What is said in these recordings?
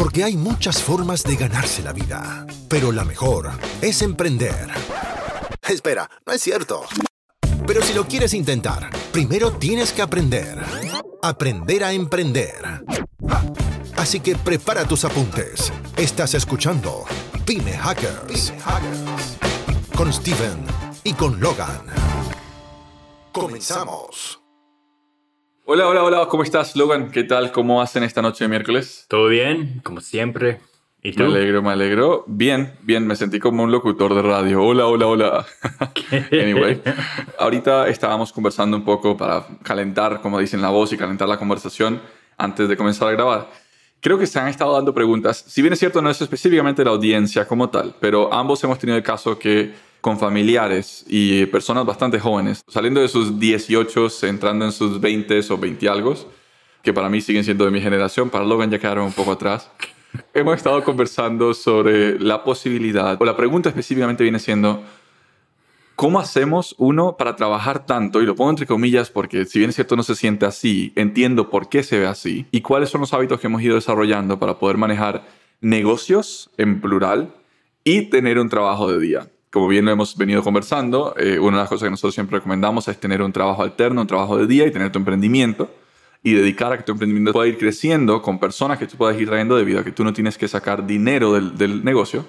Porque hay muchas formas de ganarse la vida, pero la mejor es emprender. Espera, no es cierto. Pero si lo quieres intentar, primero tienes que aprender. Aprender a emprender. Así que prepara tus apuntes. Estás escuchando Pyme Hackers. Con Steven y con Logan. Comenzamos. Hola, hola, hola, ¿cómo estás, Logan? ¿Qué tal? ¿Cómo hacen esta noche de miércoles? Todo bien, como siempre. ¿Y tú? Me alegro, me alegro. Bien, bien, me sentí como un locutor de radio. Hola, hola, hola. anyway, ahorita estábamos conversando un poco para calentar, como dicen la voz, y calentar la conversación antes de comenzar a grabar. Creo que se han estado dando preguntas. Si bien es cierto, no es específicamente la audiencia como tal, pero ambos hemos tenido el caso que con familiares y personas bastante jóvenes, saliendo de sus 18, entrando en sus 20 o 20 algo, que para mí siguen siendo de mi generación, para Logan ya quedaron un poco atrás. Hemos estado conversando sobre la posibilidad, o la pregunta específicamente viene siendo, ¿cómo hacemos uno para trabajar tanto? Y lo pongo entre comillas porque si bien es cierto no se siente así, entiendo por qué se ve así y cuáles son los hábitos que hemos ido desarrollando para poder manejar negocios en plural y tener un trabajo de día como bien lo hemos venido conversando, eh, una de las cosas que nosotros siempre recomendamos es tener un trabajo alterno, un trabajo de día y tener tu emprendimiento y dedicar a que tu emprendimiento pueda ir creciendo con personas que tú puedas ir trayendo debido a que tú no tienes que sacar dinero del, negocio.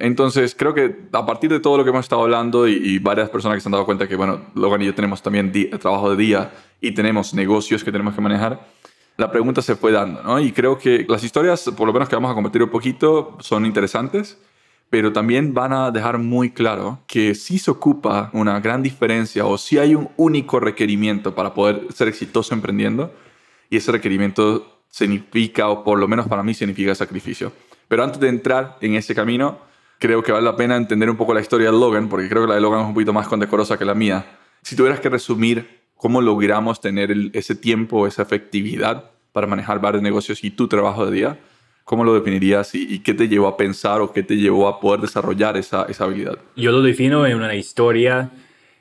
entonces, creo que a partir de todo lo que hemos estado hablando y, varias personas que se han dado cuenta que, bueno, Logan y yo tenemos también trabajo de día y tenemos negocios que tenemos que manejar, la pregunta se fue dando, ¿no? Y creo que las historias, por lo menos que vamos a compartir un poquito, son interesantes pero también van a dejar muy claro que si se ocupa una gran diferencia o si hay un único requerimiento para poder ser exitoso emprendiendo y ese requerimiento significa, o por lo menos para mí significa sacrificio. Pero antes de entrar en ese camino, creo que vale la pena entender un poco la historia de Logan, porque creo que la de Logan es un poquito más condecorosa que la mía. Si tuvieras que resumir cómo logramos tener ese tiempo, esa efectividad para manejar varios negocios y tu trabajo de día, ¿Cómo lo definirías y, qué te llevó a pensar o qué te llevó a poder desarrollar esa, esa habilidad? Yo lo defino en una historia,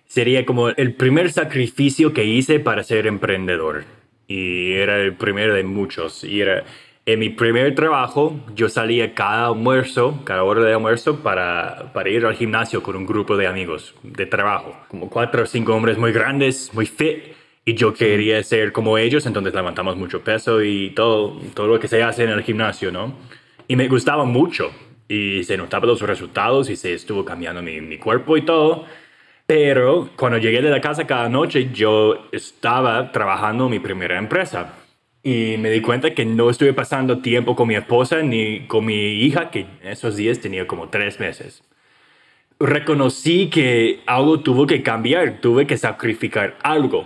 sería como el primer sacrificio que hice para ser emprendedor. Y era el primero de muchos. Y era en mi primer trabajo, yo salía cada almuerzo, cada hora de almuerzo, para, para ir al gimnasio con un grupo de amigos de trabajo. Como cuatro o cinco hombres muy grandes, muy fit y yo quería ser como ellos, entonces levantamos mucho peso y todo, todo lo que se hace en el gimnasio, ¿no? Y me gustaba mucho y se notaban los resultados y se estuvo cambiando mi, mi cuerpo y todo. Pero cuando llegué de la casa cada noche, yo estaba trabajando en mi primera empresa. Y me di cuenta que no estuve pasando tiempo con mi esposa ni con mi hija, que en esos días tenía como tres meses. Reconocí que algo tuvo que cambiar, tuve que sacrificar algo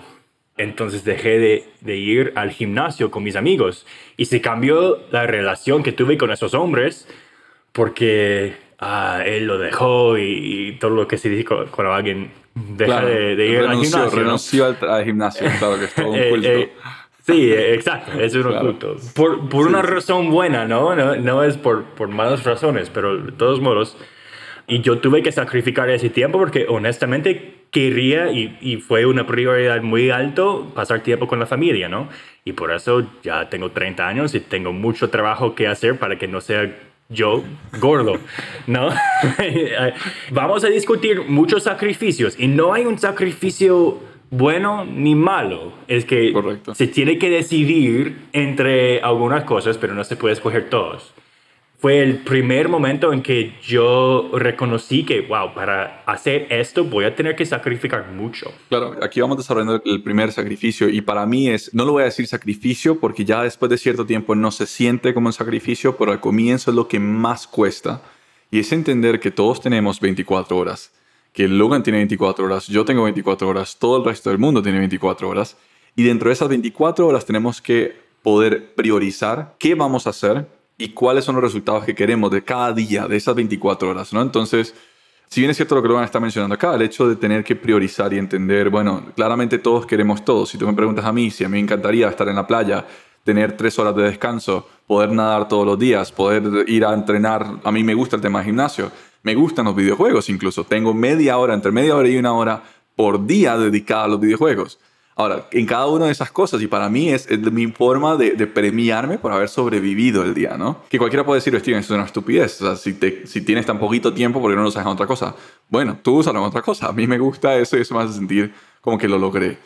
entonces dejé de, ir al gimnasio con mis amigos y se cambió la relación que tuve con esos hombres porque ah, él lo dejó y, todo lo que se dice cuando alguien deja de, ir al gimnasio. Renunció al, gimnasio, claro que es todo un eh, culto. Eh, sí, exacto, es un culto. Por, por una razón buena, ¿no? No, no es por, por malas razones, pero de todos modos. Y yo tuve que sacrificar ese tiempo porque honestamente quería y, y, fue una prioridad muy alto pasar tiempo con la familia, ¿no? Y por eso ya tengo 30 años y tengo mucho trabajo que hacer para que no sea yo gordo, ¿no? Vamos a discutir muchos sacrificios y no hay un sacrificio bueno ni malo. Es que se tiene que decidir entre algunas cosas, pero no se puede escoger todos fue el primer momento en que yo reconocí que, wow, para hacer esto voy a tener que sacrificar mucho. Claro, aquí vamos desarrollando el primer sacrificio y para mí es, no lo voy a decir sacrificio porque ya después de cierto tiempo no se siente como un sacrificio, pero al comienzo es lo que más cuesta y es entender que todos tenemos 24 horas, que Logan tiene 24 horas, yo tengo 24 horas, todo el resto del mundo tiene 24 horas y dentro de esas 24 horas tenemos que poder priorizar qué vamos a hacer y cuáles son los resultados que queremos de cada día, de esas 24 horas, ¿no? Entonces, si bien es cierto lo que Logan está mencionando acá, el hecho de tener que priorizar y entender, bueno, claramente todos queremos todo. Si tú me preguntas a mí, si a mí me encantaría estar en la playa, tener tres horas de descanso, poder nadar todos los días, poder ir a entrenar, a mí me gusta el tema de gimnasio, me gustan los videojuegos incluso, tengo media hora, entre media hora y una hora por día dedicada a los videojuegos. Ahora, en cada una de esas cosas, y para mí es, mi forma de, premiarme por haber sobrevivido el día, ¿no? Que cualquiera puede decir, Steven, eso es una estupidez. O sea, si, si tienes tan poquito tiempo, ¿por qué no lo usas en otra cosa? Bueno, tú úsalo en otra cosa. A mí me gusta eso y eso me hace sentir como que lo logré.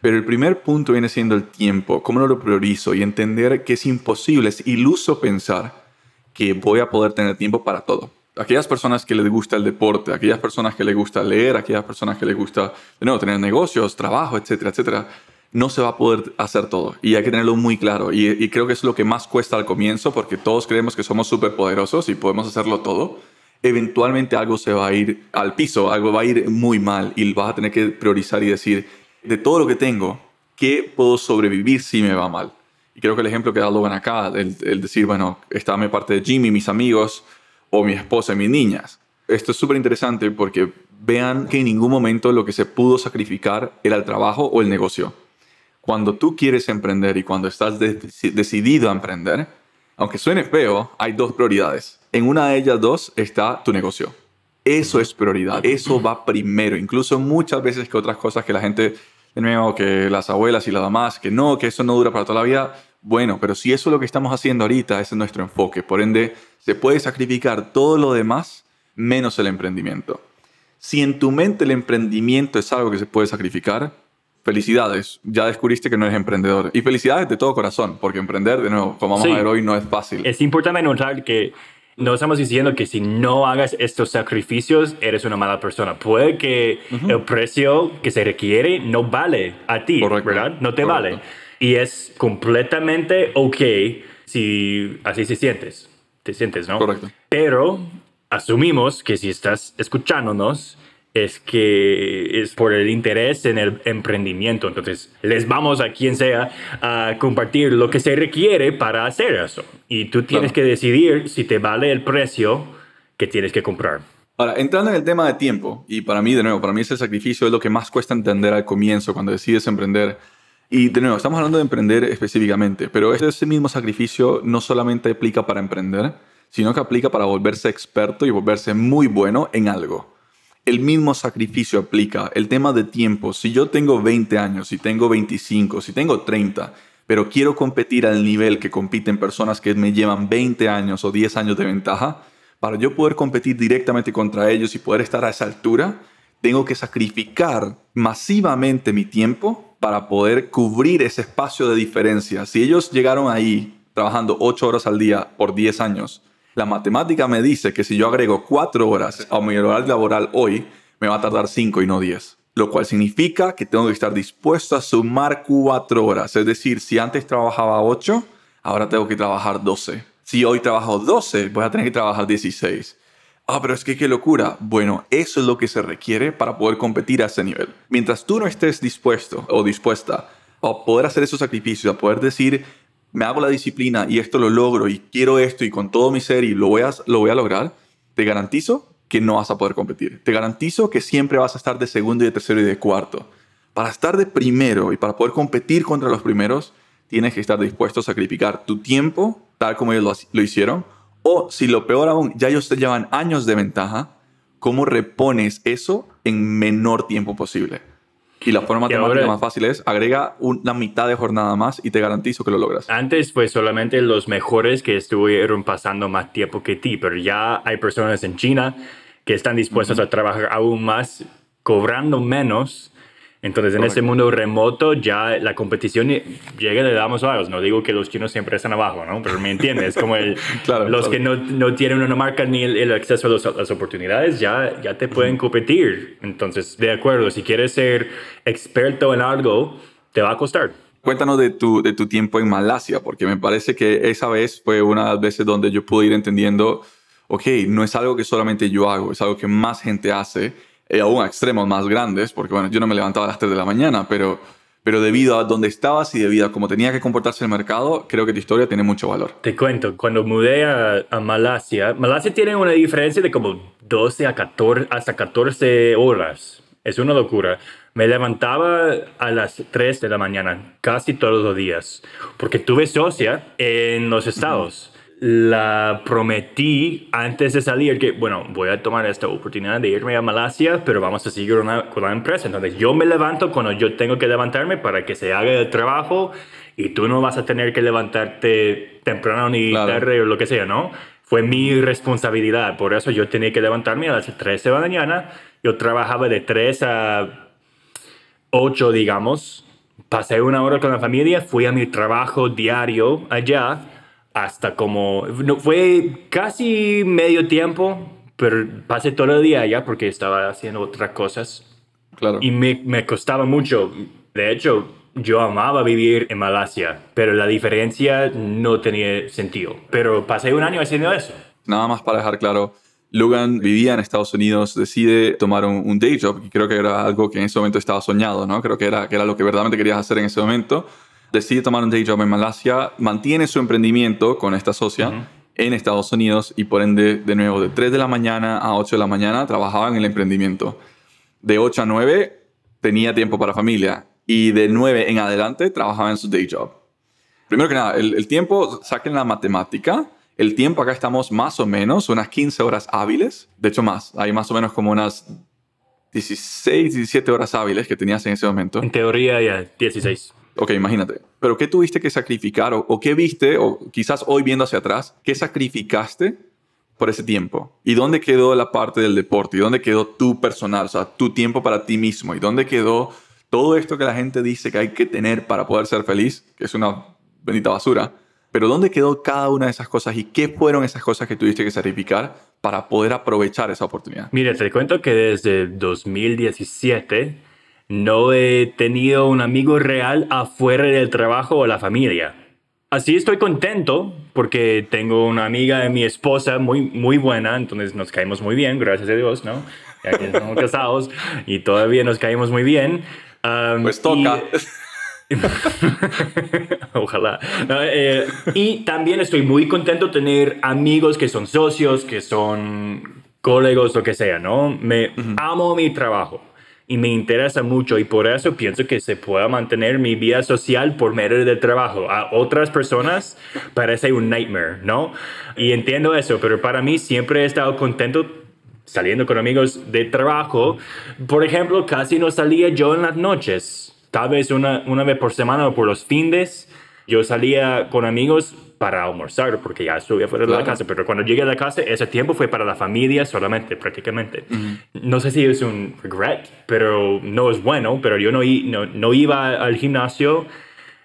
Pero el primer punto viene siendo el tiempo, cómo lo priorizo y entender que es imposible, es iluso pensar que voy a poder tener tiempo para todo aquellas personas que les gusta el deporte, aquellas personas que les gusta leer, aquellas personas que les gusta, de nuevo, tener negocios, trabajo, etcétera, etcétera, no se va a poder hacer todo. Y hay que tenerlo muy claro. Y, creo que es lo que más cuesta al comienzo, porque todos creemos que somos súper poderosos y podemos hacerlo todo. Eventualmente algo se va a ir al piso, algo va a ir muy mal y vas a tener que priorizar y decir, de todo lo que tengo, ¿qué puedo sobrevivir si me va mal? Y creo que el ejemplo que da Logan acá, el, el decir, bueno, está mi parte de Jimmy, mis amigos, o mi esposa y mis niñas. Esto es súper interesante porque vean que en ningún momento lo que se pudo sacrificar era el trabajo o el negocio. Cuando tú quieres emprender y cuando estás decidido a emprender, aunque suene feo, hay dos prioridades. En una de ellas dos está tu negocio. Eso es prioridad, eso va primero, incluso muchas veces que otras cosas que la gente, de nuevo, que las abuelas y las mamás, que no, que eso no dura para toda la vida, bueno, pero si eso es lo que estamos haciendo ahorita, ese es nuestro enfoque. Por ende, se puede sacrificar todo lo demás menos el emprendimiento. Si en tu mente el emprendimiento es algo que se puede sacrificar, felicidades, ya descubriste que no eres emprendedor. Y felicidades de todo corazón, porque emprender, de nuevo, como vamos a ver hoy, no es fácil. Es importante notar que no estamos diciendo que si no hagas estos sacrificios, eres una mala persona. Puede que el precio que se requiere no vale a ti, ¿verdad? No te vale. Y es completamente ok si así se sientes. Te sientes, ¿no? Correcto. Pero asumimos que si estás escuchándonos, es que es por el interés en el emprendimiento. Entonces, les vamos a quien sea a compartir lo que se requiere para hacer eso. Y tú tienes que decidir si te vale el precio que tienes que comprar. Ahora, entrando en el tema de tiempo, y para mí, de nuevo, para mí ese sacrificio es lo que más cuesta entender al comienzo cuando decides emprender y de nuevo, estamos hablando de emprender específicamente, pero ese mismo sacrificio no solamente aplica para emprender, sino que aplica para volverse experto y volverse muy bueno en algo. El mismo sacrificio aplica. El tema de tiempo. Si yo tengo 20 años, si tengo 25, si tengo 30, pero quiero competir al nivel que compiten personas que me llevan 20 años o 10 años de ventaja, para yo poder competir directamente contra ellos y poder estar a esa altura, tengo que sacrificar masivamente mi tiempo para poder cubrir ese espacio de diferencia. Si ellos llegaron ahí trabajando 8 horas al día por 10 años, la matemática me dice que si yo agrego 4 horas a mi horario laboral hoy, me va a tardar 5 y no 10. Lo cual significa que tengo que estar dispuesto a sumar 4 horas. Es decir, si antes trabajaba 8, ahora tengo que trabajar 12. Si hoy trabajo 12, voy a tener que trabajar 16 ah, pero es que qué locura. Bueno, eso es lo que se requiere para poder competir a ese nivel. Mientras tú no estés dispuesto o dispuesta a poder hacer esos sacrificios, a poder decir, me hago la disciplina y esto lo logro y quiero esto y con todo mi ser y lo voy a, lo voy a lograr, te garantizo que no vas a poder competir. Te garantizo que siempre vas a estar de segundo y de tercero y de cuarto. Para estar de primero y para poder competir contra los primeros, tienes que estar dispuesto a sacrificar tu tiempo, tal como ellos lo hicieron, o si lo peor aún, ya ellos te llevan años de ventaja, ¿cómo repones eso en menor tiempo posible? Y la forma matemática más fácil es agrega una mitad de jornada más y te garantizo que lo logras. Antes fue solamente los mejores que estuvieron pasando más tiempo que ti, pero ya hay personas en China que están dispuestas a trabajar aún más cobrando menos entonces, en ese mundo remoto ya la competición llega de damos varos. No digo que los chinos siempre están abajo, ¿no? Pero me entiendes, como el, los que no, no, tienen una marca ni el, acceso a, las oportunidades ya, ya te pueden competir. Entonces, de acuerdo, si quieres ser experto en algo, te va a costar. Cuéntanos de tu, de tu tiempo en Malasia, porque me parece que esa vez fue una de las veces donde yo pude ir entendiendo, ok, no es algo que solamente yo hago, es algo que más gente hace eh, aún a extremos más grandes, porque bueno, yo no me levantaba a las 3 de la mañana, pero, pero debido a dónde estabas y debido a cómo tenía que comportarse el mercado, creo que tu historia tiene mucho valor. Te cuento, cuando mudé a, Malasia, Malasia tiene una diferencia de como 12 a 14, hasta 14 horas. Es una locura. Me levantaba a las 3 de la mañana casi todos los días, porque tuve socia en los estados la prometí antes de salir que, bueno, voy a tomar esta oportunidad de irme a Malasia, pero vamos a seguir con la empresa. Entonces yo me levanto cuando yo tengo que levantarme para que se haga el trabajo y tú no vas a tener que levantarte temprano ni tarde o lo que sea, ¿no? Fue mi responsabilidad, por eso yo tenía que levantarme a las 13 de la mañana. Yo trabajaba de 3 a 8, digamos. Pasé una hora con la familia, fui a mi trabajo diario allá hasta como, no, fue casi medio tiempo, pero pasé todo el día allá porque estaba haciendo otras cosas. Claro. Y me, me costaba mucho. De hecho, yo amaba vivir en Malasia, pero la diferencia no tenía sentido. Pero pasé un año haciendo eso. Nada más para dejar claro, Logan vivía en Estados Unidos, decide tomar un, day job, y creo que era algo que en ese momento estaba soñado, ¿no? Creo que era, que era lo que verdaderamente querías hacer en ese momento decide tomar un day job en Malasia, mantiene su emprendimiento con esta socia en Estados Unidos y por ende, de nuevo, de 3 de la mañana a 8 de la mañana trabajaba en el emprendimiento. De 8 a 9 tenía tiempo para familia y de 9 en adelante trabajaba en su day job. Primero que nada, el, el tiempo, saquen la matemática. El tiempo acá estamos más o menos unas 15 horas hábiles, de hecho más, hay más o menos como unas 16, 17 horas hábiles que tenías en ese momento. En teoría ya 16. Ok, imagínate. Pero ¿qué tuviste que sacrificar o, qué viste, o quizás hoy viendo hacia atrás, qué sacrificaste por ese tiempo? ¿Y dónde quedó la parte del deporte? ¿Y dónde quedó tu personal, o sea, tu tiempo para ti mismo? ¿Y dónde quedó todo esto que la gente dice que hay que tener para poder ser feliz, que es una bendita basura? Pero ¿dónde quedó cada una de esas cosas y qué fueron esas cosas que tuviste que sacrificar para poder aprovechar esa oportunidad? Mira, te cuento que desde 2017 no he tenido un amigo real afuera del trabajo o la familia. Así estoy contento porque tengo una amiga de mi esposa muy, muy buena, entonces nos caemos muy bien, gracias a Dios, ¿no? Ya que estamos casados y todavía nos caemos muy bien. pues toca. Ojalá. Eh, y también estoy muy contento de tener amigos que son socios, que son colegas, lo que sea, ¿no? Me amo mi trabajo y me interesa mucho y por eso pienso que se pueda mantener mi vida social por medio del trabajo. A otras personas parece un nightmare, ¿no? Y entiendo eso, pero para mí siempre he estado contento saliendo con amigos de trabajo. Por ejemplo, casi no salía yo en las noches, tal vez una, una vez por semana o por los fines. Yo salía con amigos para almorzar, porque ya estuve afuera de la casa, pero cuando llegué a la casa, ese tiempo fue para la familia solamente, prácticamente. No sé si es un regret, pero no es bueno, pero yo no, no, no iba al gimnasio,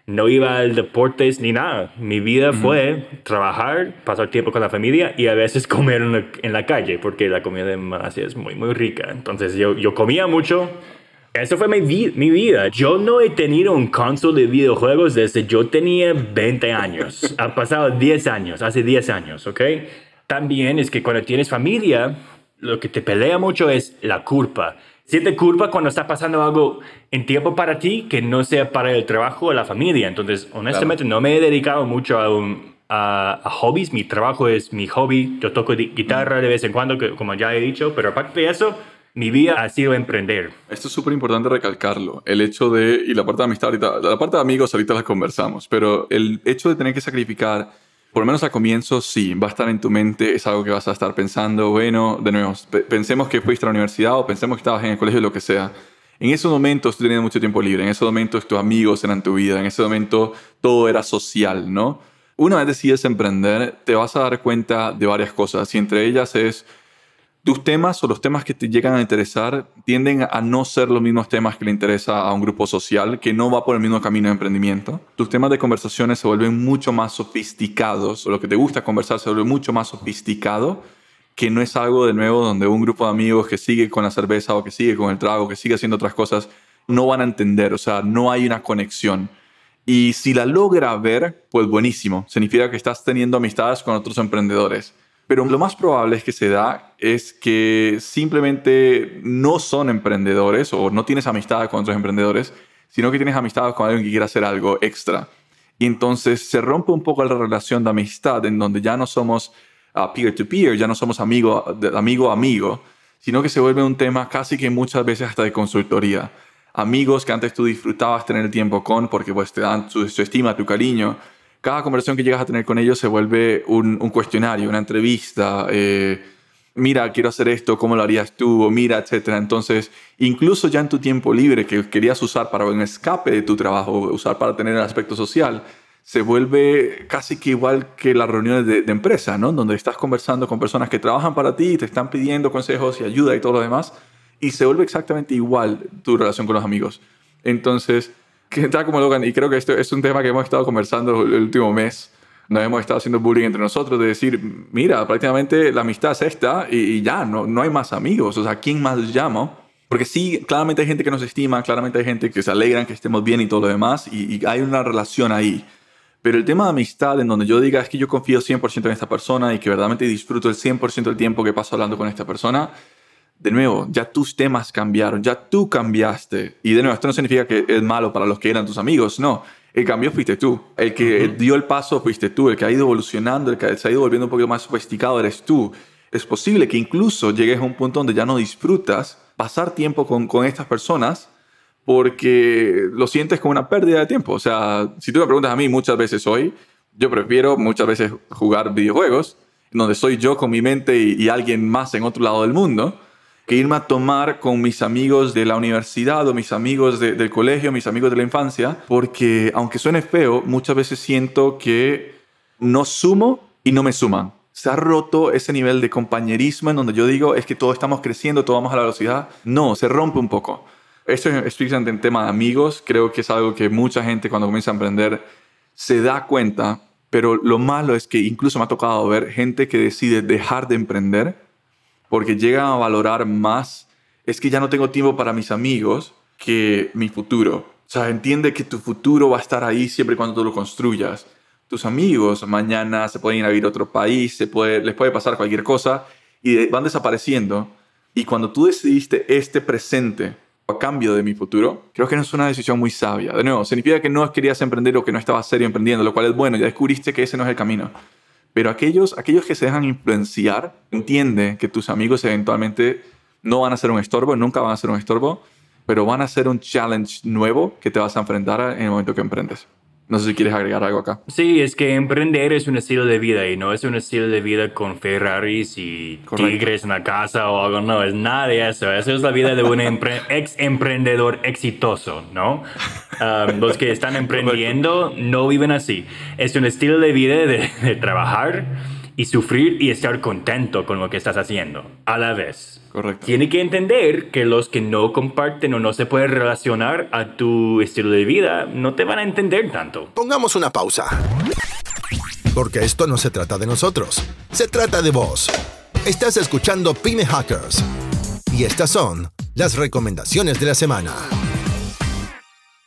no iba al deportes ni nada. Mi vida fue trabajar, pasar tiempo con la familia y a veces comer en la, en la calle, porque la comida de Malasia es muy, muy rica. Entonces yo, yo comía mucho, eso fue mi, mi, vida. Yo no he tenido un console de videojuegos desde yo tenía 20 años. ha pasado 10 años, hace 10 años, ¿ok? También es que cuando tienes familia, lo que te pelea mucho es la culpa. Siente culpa cuando está pasando algo en tiempo para ti que no sea para el trabajo o la familia. Entonces, honestamente, no me he dedicado mucho a, a, a, hobbies. Mi trabajo es mi hobby. Yo toco guitarra de vez en cuando, como ya he dicho, pero aparte de eso, mi vida ha sido emprender. Esto es súper importante recalcarlo. El hecho de, y la parte de amistad ahorita, la parte de amigos ahorita la conversamos, pero el hecho de tener que sacrificar, por lo menos al comienzo, sí, va a estar en tu mente, es algo que vas a estar pensando, bueno, de nuevo, pensemos que fuiste a la universidad o pensemos que estabas en el colegio, lo que sea. En esos momentos tú tenías mucho tiempo libre, en esos momentos tus amigos eran tu vida, en ese momento todo era social, ¿no? Una vez decides emprender, te vas a dar cuenta de varias cosas y entre ellas es tus temas o los temas que te llegan a interesar tienden a no ser los mismos temas que le interesa a un grupo social que no va por el mismo camino de emprendimiento. Tus temas de conversaciones se vuelven mucho más sofisticados, o lo que te gusta conversar se vuelve mucho más sofisticado, que no es algo de nuevo donde un grupo de amigos que sigue con la cerveza o que sigue con el trago, que sigue haciendo otras cosas, no van a entender, o sea, no hay una conexión. Y si la logra ver, pues buenísimo, significa que estás teniendo amistades con otros emprendedores pero lo más probable es que se da es que simplemente no son emprendedores o no tienes amistad con otros emprendedores, sino que tienes amistad con alguien que quiere hacer algo extra. Y entonces se rompe un poco la relación de amistad en donde ya no somos peer-to-peer, ya no somos amigo, amigo sino que se vuelve un tema casi que muchas veces hasta de consultoría. Amigos que antes tú disfrutabas tener el tiempo con porque pues te dan su estima, tu cariño, cada conversación que llegas a tener con ellos se vuelve un, cuestionario, una entrevista. Eh, mira, quiero hacer esto, ¿cómo lo harías tú? O mira, etcétera. Entonces, incluso ya en tu tiempo libre que querías usar para un escape de tu trabajo, usar para tener el aspecto social, se vuelve casi que igual que las reuniones de, de, empresa, ¿no? Donde estás conversando con personas que trabajan para ti y te están pidiendo consejos y ayuda y todo lo demás. Y se vuelve exactamente igual tu relación con los amigos. Entonces, que tal como Logan, y creo que esto es un tema que hemos estado conversando el último mes, nos hemos estado haciendo bullying entre nosotros de decir, mira, prácticamente la amistad es esta y, ya, no, no hay más amigos, o sea, ¿quién más llamo? Porque sí, claramente hay gente que nos estima, claramente hay gente que se alegran que estemos bien y todo lo demás, y, y hay una relación ahí. Pero el tema de amistad, en donde yo diga es que yo confío 100% en esta persona y que verdaderamente disfruto el 100% del tiempo que paso hablando con esta persona, de nuevo, ya tus temas cambiaron, ya tú cambiaste. Y de nuevo, esto no significa que es malo para los que eran tus amigos, no. El cambio fuiste tú. El que dio el paso fuiste tú. El que ha ido evolucionando, el que se ha ido volviendo un poquito más sofisticado eres tú. Es posible que incluso llegues a un punto donde ya no disfrutas pasar tiempo con, con estas personas porque lo sientes como una pérdida de tiempo. O sea, si tú me preguntas a mí muchas veces hoy, yo prefiero muchas veces jugar videojuegos, donde soy yo con mi mente y, alguien más en otro lado del mundo, que irme a tomar con mis amigos de la universidad o mis amigos del colegio, mis amigos de la infancia, porque aunque suene feo, muchas veces siento que no sumo y no me suman. Se ha roto ese nivel de compañerismo en donde yo digo, es que todos estamos creciendo, todos vamos a la velocidad. No, se rompe un poco. Esto es en tema de amigos. Creo que es algo que mucha gente cuando comienza a emprender se da cuenta, pero lo malo es que incluso me ha tocado ver gente que decide dejar de emprender porque llegan a valorar más, es que ya no tengo tiempo para mis amigos que mi futuro. O sea, entiende que tu futuro va a estar ahí siempre cuando tú lo construyas. Tus amigos mañana se pueden ir a vivir a otro país, se puede, les puede pasar cualquier cosa y van desapareciendo. Y cuando tú decidiste este presente a cambio de mi futuro, creo que no es una decisión muy sabia. De nuevo, significa que no querías emprender o que no estabas serio emprendiendo, lo cual es bueno, ya descubriste que ese no es el camino. Pero aquellos, aquellos que se dejan influenciar, entiende que tus amigos eventualmente no van a ser un estorbo, nunca van a ser un estorbo, pero van a ser un challenge nuevo que te vas a enfrentar en el momento que emprendes. No sé si quieres agregar algo acá. Sí, es que emprender es un estilo de vida y no es un estilo de vida con Ferraris y tigres en la casa o algo, no, es nada de eso. Eso es la vida de un ex emprendedor exitoso, ¿no? Um, los que están emprendiendo no viven así. Es un estilo de vida de, de trabajar y sufrir y estar contento con lo que estás haciendo a la vez. Correcto. Tiene que entender que los que no comparten o no se pueden relacionar a tu estilo de vida no te van a entender tanto. Pongamos una pausa. Porque esto no se trata de nosotros, se trata de vos. Estás escuchando Pyme Hackers. Y estas son las recomendaciones de la semana.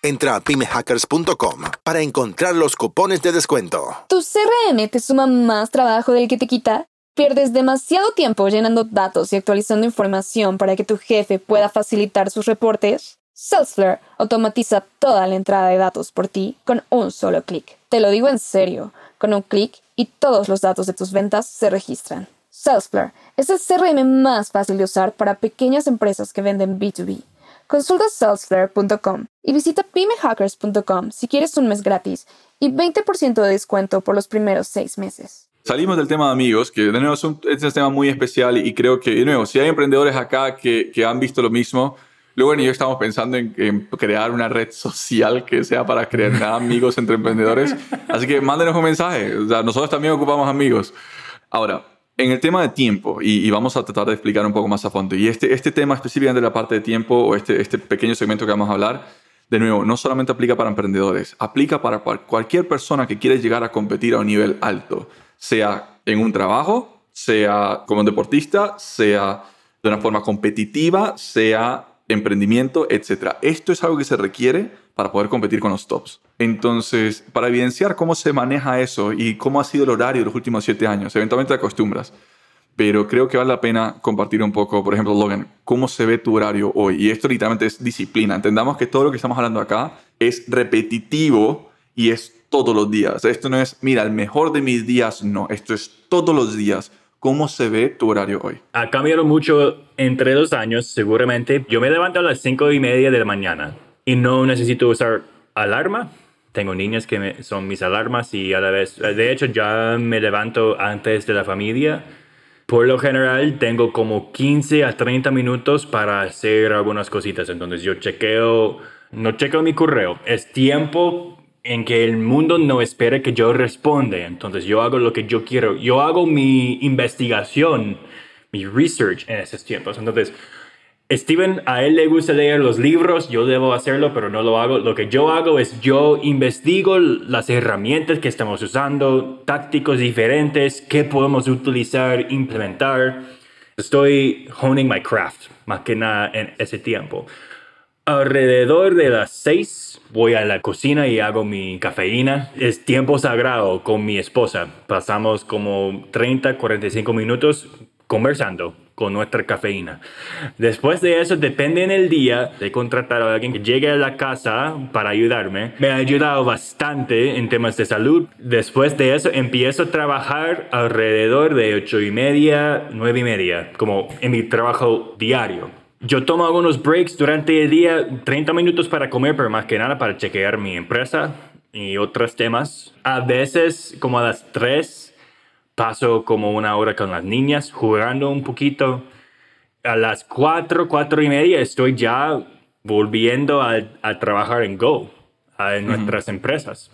Entra a pymehackers.com para encontrar los cupones de descuento. ¿Tu CRM te suma más trabajo del que te quita? ¿Pierdes demasiado tiempo llenando datos y actualizando información para que tu jefe pueda facilitar sus reportes? Salesforce automatiza toda la entrada de datos por ti con un solo clic. Te lo digo en serio, con un clic y todos los datos de tus ventas se registran. Salesforce es el CRM más fácil de usar para pequeñas empresas que venden B2B. Consulta salesflare.com y visita pymehackers.com si quieres un mes gratis y 20% de descuento por los primeros seis meses. Salimos del tema de amigos, que de nuevo es un, tema muy especial y creo que, de nuevo, si hay emprendedores acá que, que han visto lo mismo, luego y yo estamos pensando en, en, crear una red social que sea para crear amigos entre emprendedores. Así que mándenos un mensaje. O sea, nosotros también ocupamos amigos. Ahora, en el tema de tiempo, y, vamos a tratar de explicar un poco más a fondo, y este, este tema específicamente de la parte de tiempo, o este, este pequeño segmento que vamos a hablar, de nuevo, no solamente aplica para emprendedores, aplica para cualquier persona que quiere llegar a competir a un nivel alto, sea en un trabajo, sea como deportista, sea de una forma competitiva, sea emprendimiento, etc. Esto es algo que se requiere para poder competir con los tops. Entonces, para evidenciar cómo se maneja eso y cómo ha sido el horario de los últimos siete años, eventualmente te acostumbras. Pero creo que vale la pena compartir un poco, por ejemplo, Logan, cómo se ve tu horario hoy. Y esto literalmente es disciplina. Entendamos que todo lo que estamos hablando acá es repetitivo y es todos los días. Esto no es, mira, el mejor de mis días, no. Esto es todos los días. ¿Cómo se ve tu horario hoy? Ha cambiado mucho entre dos años, seguramente. Yo me levanto a las cinco y media de la mañana y no necesito usar alarma Tengo niñas que me- son mis alarmas y a la vez, de hecho ya me levanto antes de la familia. Por lo general tengo como 15 a 30 minutos para hacer algunas cositas. Entonces yo chequeo, no chequeo mi correo. Es tiempo en que el mundo no espera que yo responda. Entonces yo hago lo que yo quiero. Yo hago mi investigación, mi research en esos tiempos. Entonces Steven, a él le gusta leer los libros, yo debo hacerlo, pero no lo hago. Lo que yo hago es yo investigo las herramientas que estamos usando, tácticos diferentes, qué podemos utilizar, implementar. Estoy honing my craft, más que nada en ese tiempo. Alrededor de las 6 voy a la cocina y hago mi cafeína. Es tiempo sagrado con mi esposa. Pasamos como 30, 45 minutos conversando con nuestra cafeína. Después de eso, depende en el día de contratar a alguien que llegue a la casa para ayudarme. Me ha ayudado bastante en temas de salud. Después de eso, empiezo a trabajar alrededor de 8 y media, 9 y media, como en mi trabajo diario. Yo tomo algunos breaks durante el día, 30 minutos para comer, pero más que nada para chequear mi empresa y otros temas. A veces, como a las 3, paso como una hora con las niñas jugando un poquito. A las 4, 4 y media estoy ya volviendo a, a trabajar en Go, en nuestras empresas.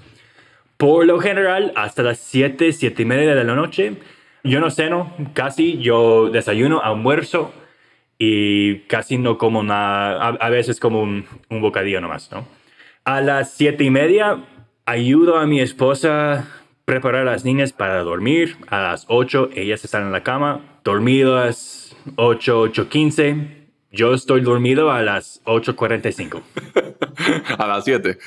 Por lo general, hasta las 7, 7 y media de la noche, yo no ceno casi, yo desayuno, almuerzo y casi no como nada, a, a veces como un, un bocadillo nomás, ¿no? A las 7 y media ayudo a mi esposa a preparar a las niñas para dormir. A las 8 ellas están en la cama, dormidas 8, 8.15. Yo estoy dormido a las 8.45. A las 7.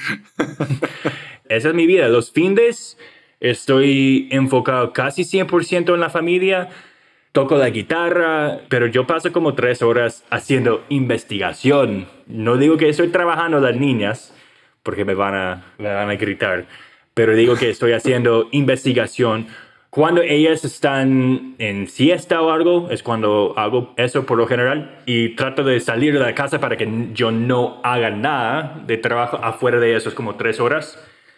Esa es mi vida. Los fines estoy enfocado casi 100% en la familia. Toco la guitarra, pero yo paso como tres horas haciendo investigación. No digo que estoy trabajando las niñas, porque me van a, me van a gritar, pero digo que estoy haciendo investigación. Cuando ellas están en siesta o algo, es cuando hago eso por lo general. Y trato de salir de la casa para que yo no haga nada de trabajo afuera de eso, es como tres horas.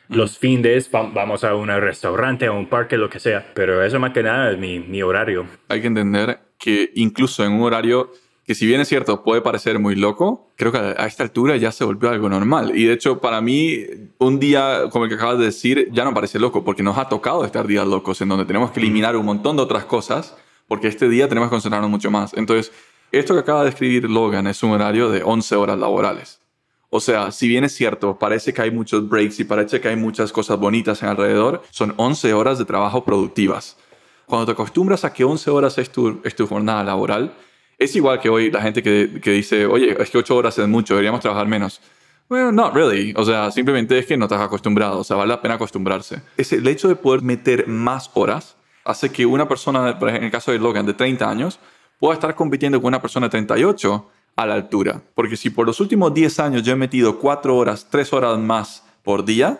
Los fines va- vamos a un restaurante, a un parque, lo que sea. Pero eso más que nada es mi, mi horario. Hay que entender que incluso en un horario que si bien es cierto puede parecer muy loco, creo que a esta altura ya se volvió algo normal. Y de hecho para mí un día como el que acabas de decir ya no parece loco porque nos ha tocado estar días locos en donde tenemos que eliminar un montón de otras cosas porque este día tenemos que concentrarnos mucho más. Entonces esto que acaba de escribir Logan es un horario de 11 horas laborales. O sea, si bien es cierto, parece que hay muchos breaks y parece que hay muchas cosas bonitas en alrededor, son 11 horas de trabajo productivas. Cuando te acostumbras a que 11 horas es tu, es tu jornada laboral, es igual que hoy la gente que, que dice, oye, es que 8 horas es mucho, deberíamos trabajar menos. Well, not really. O sea, simplemente es que no estás acostumbrado. O sea, vale la pena acostumbrarse. Es el hecho de poder meter más horas hace que una persona, en el caso de Logan, de 30 años, pueda estar compitiendo con una persona de 38 a la altura. Porque si por los últimos 10 años yo he metido 4 horas, 3 horas más por día,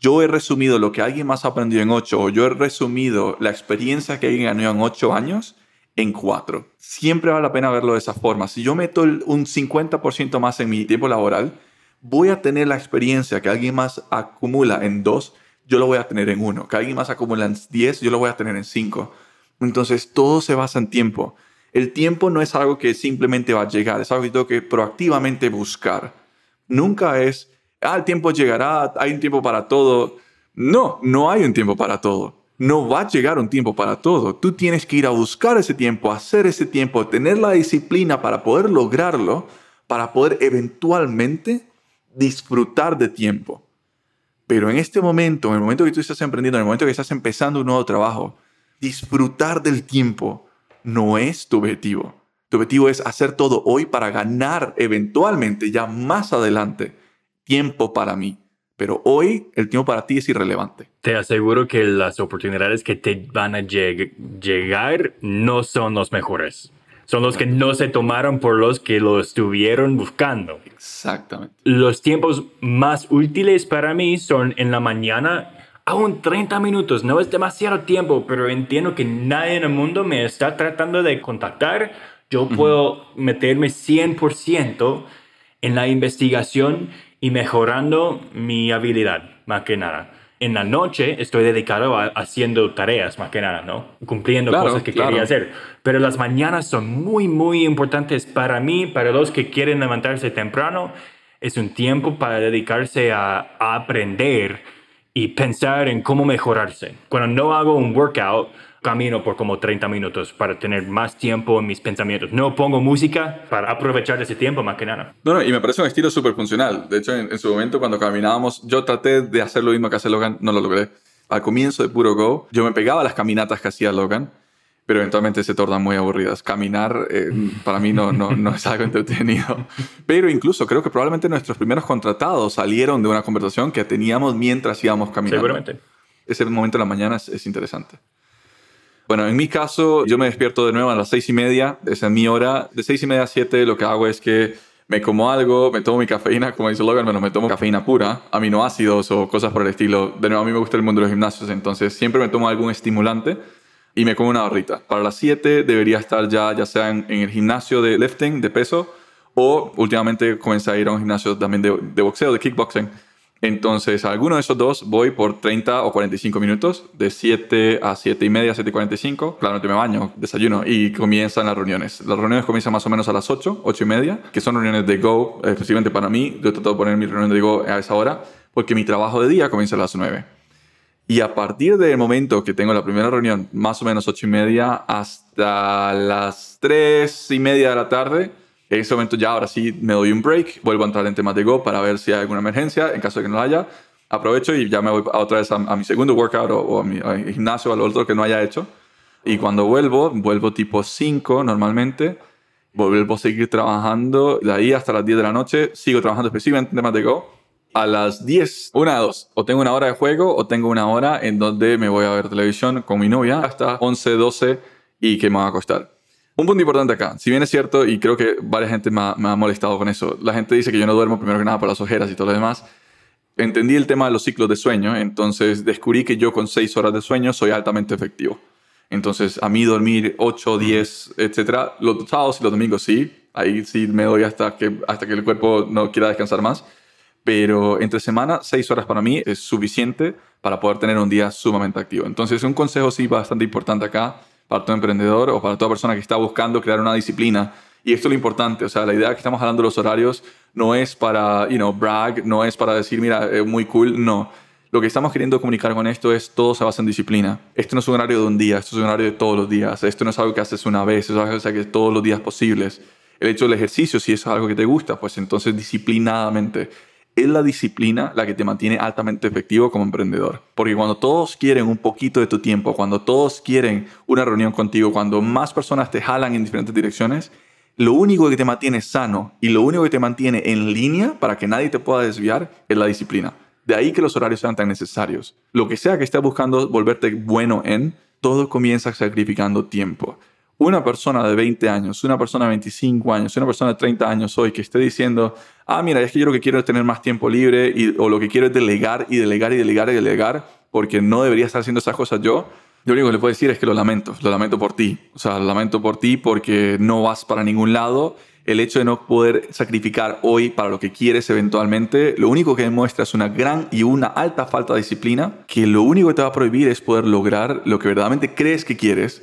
yo he resumido lo que alguien más ha aprendido en 8 o yo he resumido la experiencia que alguien ganó en 8 años en 4. Siempre vale la pena verlo de esa forma. Si yo meto un 50% más en mi tiempo laboral, voy a tener la experiencia que alguien más acumula en 2, yo lo voy a tener en 1. Que alguien más acumula en 10, yo lo voy a tener en 5. Entonces todo se basa en tiempo. El tiempo no es algo que simplemente va a llegar, es algo que tengo que proactivamente buscar. Nunca es, ah, el tiempo llegará, hay un tiempo para todo. No, no hay un tiempo para todo. No va a llegar un tiempo para todo. Tú tienes que ir a buscar ese tiempo, hacer ese tiempo, tener la disciplina para poder lograrlo, para poder eventualmente disfrutar de tiempo. Pero en este momento, en el momento que tú estás emprendiendo, en el momento que estás empezando un nuevo trabajo, disfrutar del tiempo no es tu objetivo. Tu objetivo es hacer todo hoy para ganar eventualmente, ya más adelante, tiempo para mí. Pero hoy el tiempo para ti es irrelevante. Te aseguro que las oportunidades que te van a lleg- llegar no son los mejores. Son los que no se tomaron por los que lo estuvieron buscando. Exactamente. Los tiempos más útiles para mí son en la mañana, aún 30 minutos. No es demasiado tiempo, pero entiendo que nadie en el mundo me está tratando de contactar. Yo puedo meterme 100% en la investigación y mejorando mi habilidad. más que nada. En la noche estoy dedicado a haciendo tareas, más que nada, ¿no? Cumpliendo Claro, cosas que claro. quería hacer. Pero las mañanas son muy, muy importantes para mí, para los que quieren levantarse temprano. Es un tiempo para dedicarse a, a aprender y pensar en cómo mejorarse. Cuando no hago un workout, camino por como 30 minutos para tener más tiempo en mis pensamientos. No pongo música para aprovechar ese tiempo más que nada. No, no, y me parece un estilo súper funcional. De hecho, en, su momento, cuando caminábamos, yo traté de hacer lo mismo que hace Logan, no lo logré. Al comienzo de Puro Go, yo me pegaba a las caminatas que hacía Logan, pero eventualmente se tornan muy aburridas. Caminar, eh, para mí, no, no, no es algo entretenido. Pero incluso creo que probablemente nuestros primeros contratados salieron de una conversación que teníamos mientras íbamos caminando. Seguramente. Ese momento de la mañana es, es interesante. Bueno, en mi caso, yo me despierto de nuevo a las seis y media, esa es mi hora. De seis y media a siete, lo que hago es que me como algo, me tomo mi cafeína, como dice Logan, bueno, me tomo cafeína pura, aminoácidos o cosas por el estilo. De nuevo, a mí me gusta el mundo de los gimnasios, entonces siempre me tomo algún estimulante y me como una barrita. Para las 7 debería estar ya, ya sea en, en el gimnasio de lifting, de peso, o últimamente comencé a ir a un gimnasio también de, de boxeo, de kickboxing. Entonces, a alguno de esos dos voy por 30 o 45 minutos, de 7 a 7 y media, 7 y 45. Claramente me baño, desayuno y comienzan las reuniones. Las reuniones comienzan más o menos a las 8, 8 y media, que son reuniones de Go, específicamente para mí. Yo trato de poner mi reunión de Go a esa hora, porque mi trabajo de día comienza a las 9. Y a partir del momento que tengo la primera reunión, más o menos 8 y media, hasta las 3 y media de la tarde, en ese momento ya ahora sí me doy un break, vuelvo a entrar en temas de Go para ver si hay alguna emergencia, en caso de que no la haya, aprovecho y ya me voy a otra vez a, a mi segundo workout o, a mi a gimnasio o al otro que no haya hecho. Y cuando vuelvo, vuelvo tipo 5 normalmente, vuelvo a seguir trabajando, de ahí hasta las 10 de la noche, sigo trabajando específicamente en temas de Go. A las 10, una de dos, o tengo una hora de juego o tengo una hora en donde me voy a ver televisión con mi novia hasta 11, 12 y que me va a acostar. Un punto importante acá, si bien es cierto, y creo que varias gente me ha, molestado con eso, la gente dice que yo no duermo primero que nada por las ojeras y todo lo demás. Entendí el tema de los ciclos de sueño, entonces descubrí que yo con 6 horas de sueño soy altamente efectivo. Entonces, a mí dormir 8, 10, etcétera, los sábados y los domingos sí, ahí sí me doy hasta que, hasta que el cuerpo no quiera descansar más. Pero entre semana, 6 horas para mí es suficiente para poder tener un día sumamente activo. Entonces, un consejo sí bastante importante acá para todo emprendedor o para toda persona que está buscando crear una disciplina. Y esto es lo importante, o sea, la idea que estamos hablando de los horarios no es para, you know, brag, no es para decir, mira, es muy cool, no. Lo que estamos queriendo comunicar con esto es todo se basa en disciplina. Esto no es un horario de un día, esto es un horario de todos los días. Esto no es algo que haces una vez, es algo que todos los días posibles. El hecho del ejercicio, si eso es algo que te gusta, pues entonces disciplinadamente. Es la disciplina la que te mantiene altamente efectivo como emprendedor. Porque cuando todos quieren un poquito de tu tiempo, cuando todos quieren una reunión contigo, cuando más personas te jalan en diferentes direcciones, lo único que te mantiene sano y lo único que te mantiene en línea para que nadie te pueda desviar es la disciplina. De ahí que los horarios sean tan necesarios. Lo que sea que estés buscando volverte bueno en, todo comienza sacrificando tiempo. Una persona de 20 años, una persona de 25 años, una persona de 30 años hoy que esté diciendo, ah, mira, es que yo lo que quiero es tener más tiempo libre y, o lo que quiero es delegar y delegar y delegar y delegar porque no debería estar haciendo esas cosas yo, lo único que le puedo decir es que lo lamento, lo lamento por ti. O sea, lo lamento por ti porque no vas para ningún lado. El hecho de no poder sacrificar hoy para lo que quieres eventualmente, lo único que demuestra es una gran y una alta falta de disciplina, que lo único que te va a prohibir es poder lograr lo que verdaderamente crees que quieres,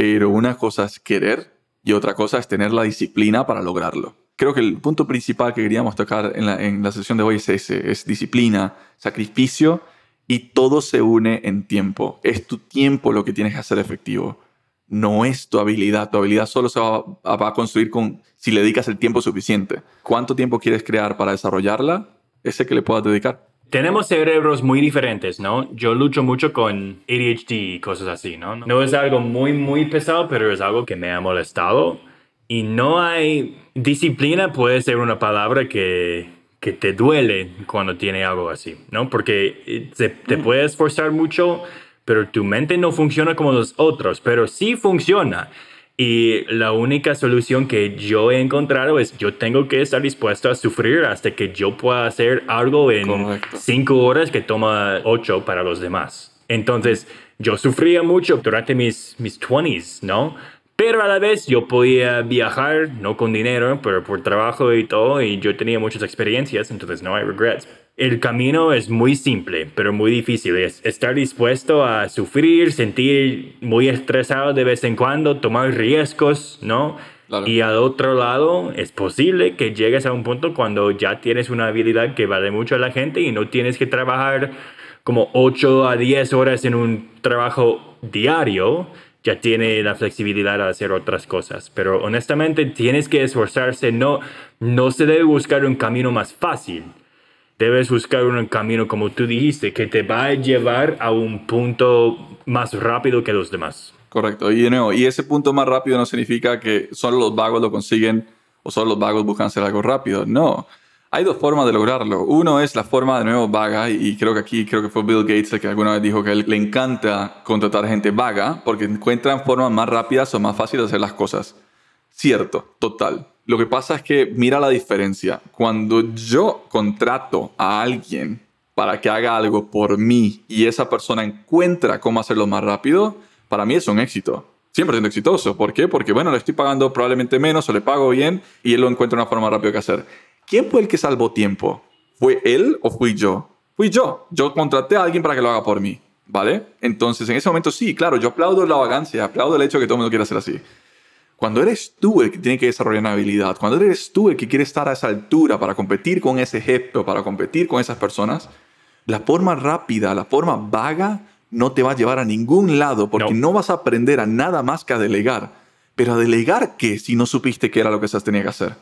pero una cosa es querer y otra cosa es tener la disciplina para lograrlo. Creo que el punto principal que queríamos tocar en la, en la sesión de hoy es ese, es disciplina, sacrificio y todo se une en tiempo. Es tu tiempo lo que tienes que hacer efectivo. No es tu habilidad. Tu habilidad solo se va, va a construir con si le dedicas el tiempo suficiente. ¿Cuánto tiempo quieres crear para desarrollarla? Ese que le puedas dedicar. Tenemos cerebros muy diferentes, ¿no? Yo lucho mucho con ADHD y cosas así, ¿no? No es algo muy, muy pesado, pero es algo que me ha molestado. Y no hay disciplina, puede ser una palabra que, que te duele cuando tiene algo así, ¿no? Porque eh, te, te puedes esforzar mucho, pero tu mente no funciona como los otros, pero sí funciona. Y la única solución que yo he encontrado es yo tengo que estar dispuesto a sufrir hasta que yo pueda hacer algo en Correcto. cinco horas que toma ocho para los demás. Entonces, yo sufría mucho durante mis, mis 20s, ¿no? Pero a la vez yo podía viajar, no con dinero, pero por trabajo y todo, y yo tenía muchas experiencias, entonces no hay regrets. El camino es muy simple, pero muy difícil. Es estar dispuesto a sufrir, sentir muy estresado de vez en cuando, tomar riesgos, ¿no? Y al otro lado, es posible que llegues a un punto cuando ya tienes una habilidad que vale mucho a la gente y no tienes que trabajar como 8 a 10 horas en un trabajo diario, ya tiene la flexibilidad de hacer otras cosas. Pero honestamente tienes que esforzarse, no, no se debe buscar un camino más fácil. Debes buscar un camino, como tú dijiste, que te va a llevar a un punto más rápido que los demás. Correcto. Y y ese punto más rápido no significa que solo los vagos lo consiguen o solo los vagos buscan hacer algo rápido. No. Hay dos formas de lograrlo. Uno es la forma de nuevo vaga, y creo que aquí creo que fue Bill Gates el que alguna vez dijo que le encanta contratar gente vaga porque encuentran formas más rápidas o más fáciles de hacer las cosas. Cierto, total. Lo que pasa es que mira la diferencia. Cuando yo contrato a alguien para que haga algo por mí y esa persona encuentra cómo hacerlo más rápido, para mí es un éxito. Siempre siendo exitoso. ¿Por qué? Porque, bueno, le estoy pagando probablemente menos o le pago bien y él lo encuentra una forma rápida que hacer. ¿Quién fue el que salvó tiempo? ¿Fue él o fui yo? Fui yo. Yo contraté a alguien para que lo haga por mí. ¿Vale? Entonces, en ese momento sí, claro, yo aplaudo la vagancia, aplaudo el hecho de que todo el mundo quiera hacer así. Cuando eres tú el que tiene que desarrollar una habilidad, cuando eres tú el que quiere estar a esa altura para competir con ese jefe o para competir con esas personas, la forma rápida, la forma vaga, no te va a llevar a ningún lado porque no, no vas a aprender a nada más que a delegar. Pero a delegar qué si no supiste qué era lo que se tenía que hacer.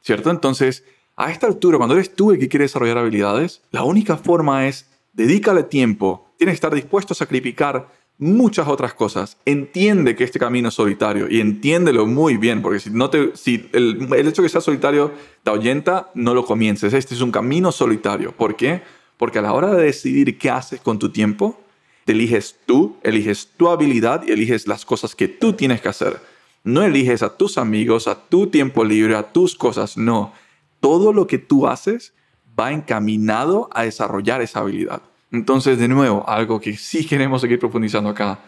¿Cierto? Entonces, a esta altura, cuando eres tú el que quiere desarrollar habilidades, la única forma es dedícale tiempo, tienes que estar dispuesto a sacrificar muchas otras cosas. Entiende que este camino es solitario y entiéndelo muy bien, porque si, no te, si el, hecho de que sea solitario te ahuyenta, no lo comiences. Este es un camino solitario. ¿Por qué? Porque a la hora de decidir qué haces con tu tiempo, eliges tú, eliges tu habilidad y eliges las cosas que tú tienes que hacer. No eliges a tus amigos, a tu tiempo libre, a tus cosas, no todo lo que tú haces va encaminado a desarrollar esa habilidad. Entonces, de nuevo, algo que sí queremos seguir profundizando acá,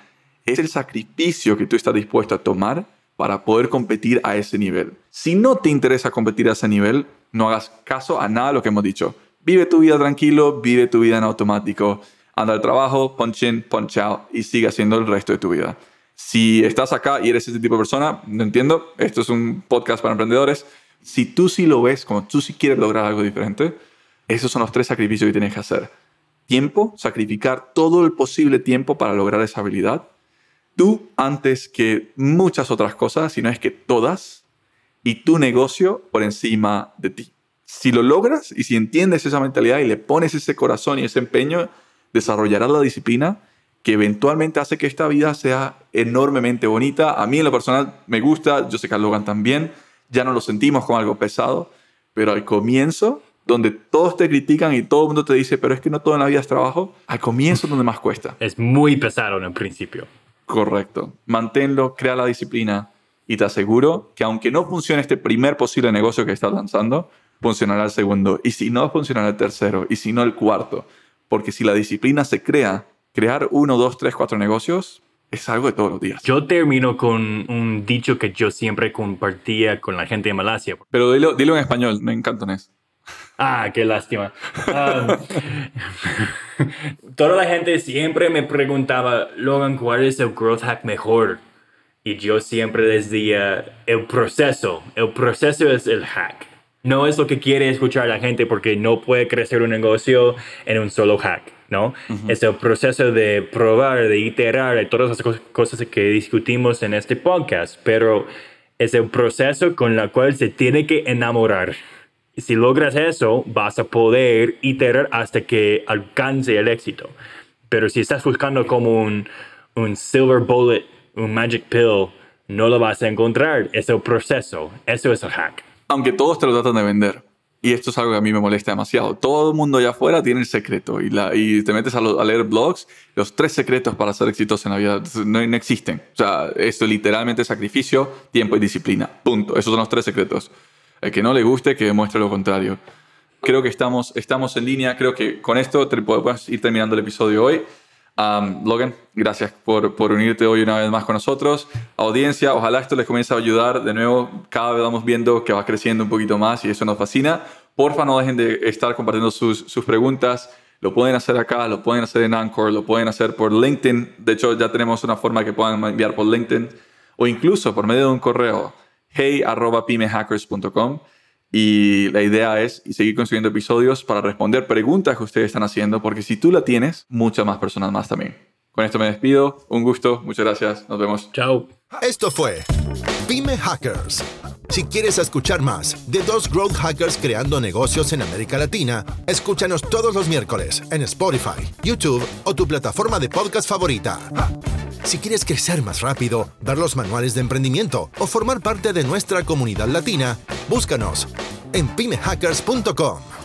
es el sacrificio que tú estás dispuesto a tomar para poder competir a ese nivel. Si no te interesa competir a ese nivel, no hagas caso a nada de lo que hemos dicho. Vive tu vida tranquilo, vive tu vida en automático, anda al trabajo, punch in, punch out y sigue haciendo el resto de tu vida. Si estás acá y eres ese tipo de persona, no entiendo, esto es un podcast para emprendedores, si tú sí lo ves, como tú sí quieres lograr algo diferente, esos son los tres sacrificios que tienes que hacer. Tiempo, sacrificar todo el posible tiempo para lograr esa habilidad. Tú antes que muchas otras cosas, si no es que todas, y tu negocio por encima de ti. Si lo logras y si entiendes esa mentalidad y le pones ese corazón y ese empeño, desarrollarás la disciplina que eventualmente hace que esta vida sea enormemente bonita. A mí en lo personal me gusta, yo sé que Logan también ya no lo sentimos como algo pesado, pero al comienzo, donde todos te critican y todo el mundo te dice, pero es que no todo en la vida es trabajo, al comienzo es donde más cuesta. Es muy pesado en el principio. Correcto. Manténlo, crea la disciplina y te aseguro que aunque no funcione este primer posible negocio que estás lanzando, funcionará el segundo. Y si no, funcionará el tercero. Y si no, el cuarto. Porque si la disciplina se crea, crear uno, dos, tres, cuatro negocios es algo de todos los días. Yo termino con un dicho que yo siempre compartía con la gente de Malasia. Pero dilo, dilo en español, no en cantonés. Ah, qué lástima. Toda la gente siempre me preguntaba, Logan, ¿cuál es el growth hack mejor? Y yo siempre les decía, el proceso. El proceso es el hack. No es lo que quiere escuchar la gente porque no puede crecer un negocio en un solo hack. ¿no? Es el proceso de probar, de iterar, de todas las cosas que discutimos en este podcast, pero es el proceso con el cual se tiene que enamorar. Si logras eso, vas a poder iterar hasta que alcance el éxito. Pero si estás buscando como un, silver bullet, un magic pill, no lo vas a encontrar. Es el proceso. Eso es el hack. Aunque todos te lo tratan de vender. Y esto es algo que a mí me molesta demasiado. Todo el mundo allá afuera tiene el secreto. Y, la, y te metes a, leer blogs, los tres secretos para ser exitoso en la vida no, no, existen. O sea, esto es literalmente sacrificio, tiempo y disciplina. Punto. Esos son los tres secretos. El que no le guste, que demuestre lo contrario. Creo que estamos, estamos en línea. Creo que con esto podemos ir terminando el episodio hoy. Logan, gracias por, por, unirte hoy una vez más con nosotros. Audiencia, ojalá esto les comience a ayudar. De nuevo, cada vez vamos viendo que va creciendo un poquito más y eso nos fascina. Porfa, no dejen de estar compartiendo sus, sus preguntas. Lo pueden hacer acá, lo pueden hacer en Anchor, lo pueden hacer por LinkedIn. De hecho, ya tenemos una forma que puedan enviar por LinkedIn o incluso por medio de un correo hey.pimehackers.com. Y la idea es seguir consiguiendo episodios para responder preguntas que ustedes están haciendo, porque si tú la tienes, muchas más personas más también. Con esto me despido. Un gusto. Muchas gracias. Nos vemos. Chao. Esto fue Pyme Hackers. Si quieres escuchar más de dos growth hackers creando negocios en América Latina, escúchanos todos los miércoles en Spotify, YouTube o tu plataforma de podcast favorita. Si quieres crecer más rápido, ver los manuales de emprendimiento o formar parte de nuestra comunidad latina, búscanos en pymehackers.com.